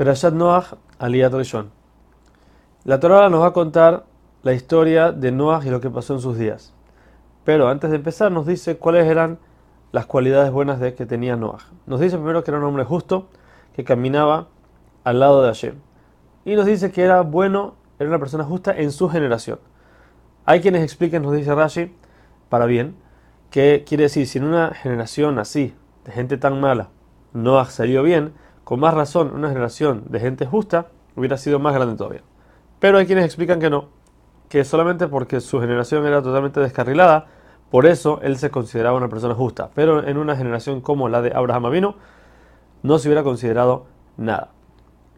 Perashat Noach Aliyat Rishon. La Torah nos va a contar la historia de Noach y lo que pasó en sus días. Pero antes de empezar nos dice cuáles eran las cualidades buenas de que tenía Noach. Nos dice primero que era un hombre justo, que caminaba al lado de Hashem. Y nos dice que era bueno, era una persona justa en su generación. Hay quienes expliquen, nos dice Rashi, para bien, que quiere decir, si en una generación así, de gente tan mala, Noach salió bien, con más razón, una generación de gente justa hubiera sido más grande todavía. Pero hay quienes explican que no, que solamente porque su generación era totalmente descarrilada, por eso él se consideraba una persona justa. Pero en una generación como la de Abraham Avino, no se hubiera considerado nada.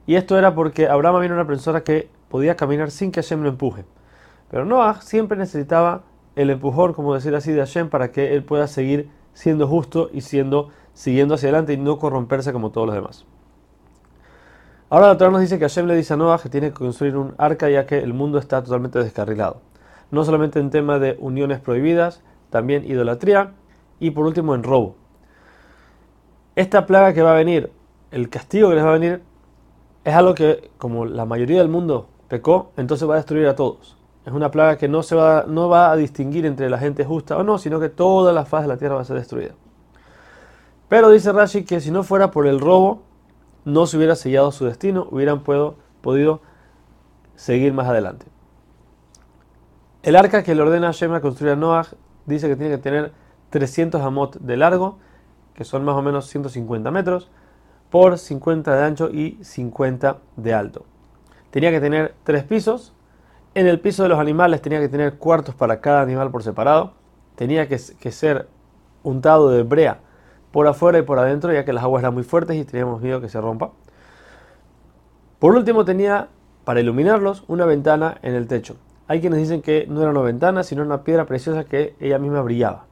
Y esto era porque Abraham Avino era una persona que podía caminar sin que Hashem lo empuje. Pero Noah siempre necesitaba el empujón, como decir así, de Hashem para que él pueda seguir siendo justo y siendo, siguiendo hacia adelante y no corromperse como todos los demás. Ahora la Torah nos dice que Hashem le dice a Noah que tiene que construir un arca ya que el mundo está totalmente descarrilado. No solamente en tema de uniones prohibidas, también idolatría y por último en robo. Esta plaga que va a venir, el castigo que les va a venir, es algo que como la mayoría del mundo pecó, entonces va a destruir a todos. Es una plaga que no, se va, no va a distinguir entre la gente justa o no, sino que toda la faz de la tierra va a ser destruida. Pero dice Rashi que si no fuera por el robo, no se hubiera sellado su destino, hubieran podido seguir más adelante. El arca que le ordena a construir a Noah dice que tiene que tener 300 amot de largo, que son más o menos 150 metros, por 50 de ancho y 50 de alto. Tenía que tener tres pisos. En el piso de los animales tenía que tener cuartos para cada animal por separado. Tenía que, que ser untado de brea por afuera y por adentro, ya que las aguas eran muy fuertes y teníamos miedo que se rompa. Por último tenía, para iluminarlos, una ventana en el techo. Hay quienes dicen que no era una ventana, sino una piedra preciosa que ella misma brillaba.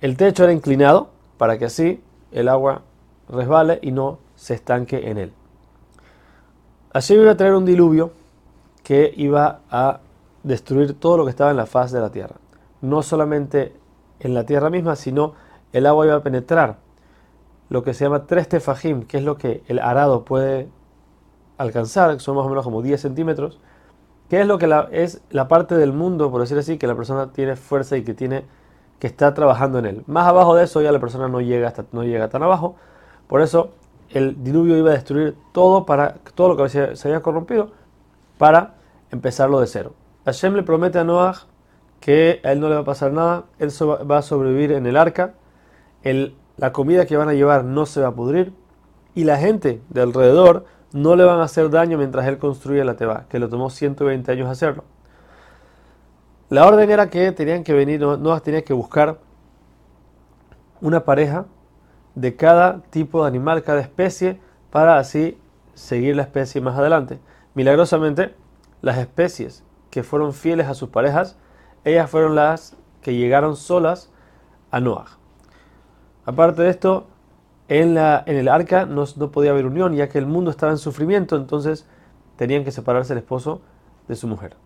El techo era inclinado para que así el agua resbale y no se estanque en él. Allí iba a traer un diluvio que iba a destruir todo lo que estaba en la faz de la tierra. No solamente en la tierra misma, sino el agua iba a penetrar lo que se llama tres tefajim, que es lo que el arado puede alcanzar, que son más o menos como 10 centímetros, que es lo que es la parte del mundo, por decir así, que la persona tiene fuerza y que tiene que está trabajando en él. Más abajo de eso ya la persona no llega hasta, no llega tan abajo, por eso el diluvio iba a destruir todo para todo lo que se, había corrompido para empezarlo de cero. Hashem le promete a Noah que a él no le va a pasar nada, él va a sobrevivir en el arca la comida que van a llevar no se va a pudrir y la gente de alrededor no le van a hacer daño mientras él construye la teba, que le tomó 120 años hacerlo. La orden era que tenían que venir, no que buscar una pareja de cada tipo de animal, cada especie, para así seguir la especie más adelante. Milagrosamente, las especies que fueron fieles a sus parejas, ellas fueron las que llegaron solas a Noah. Aparte de esto, en, la, en el arca no, no podía haber unión, ya que el mundo estaba en sufrimiento, entonces tenían que separarse el esposo de su mujer.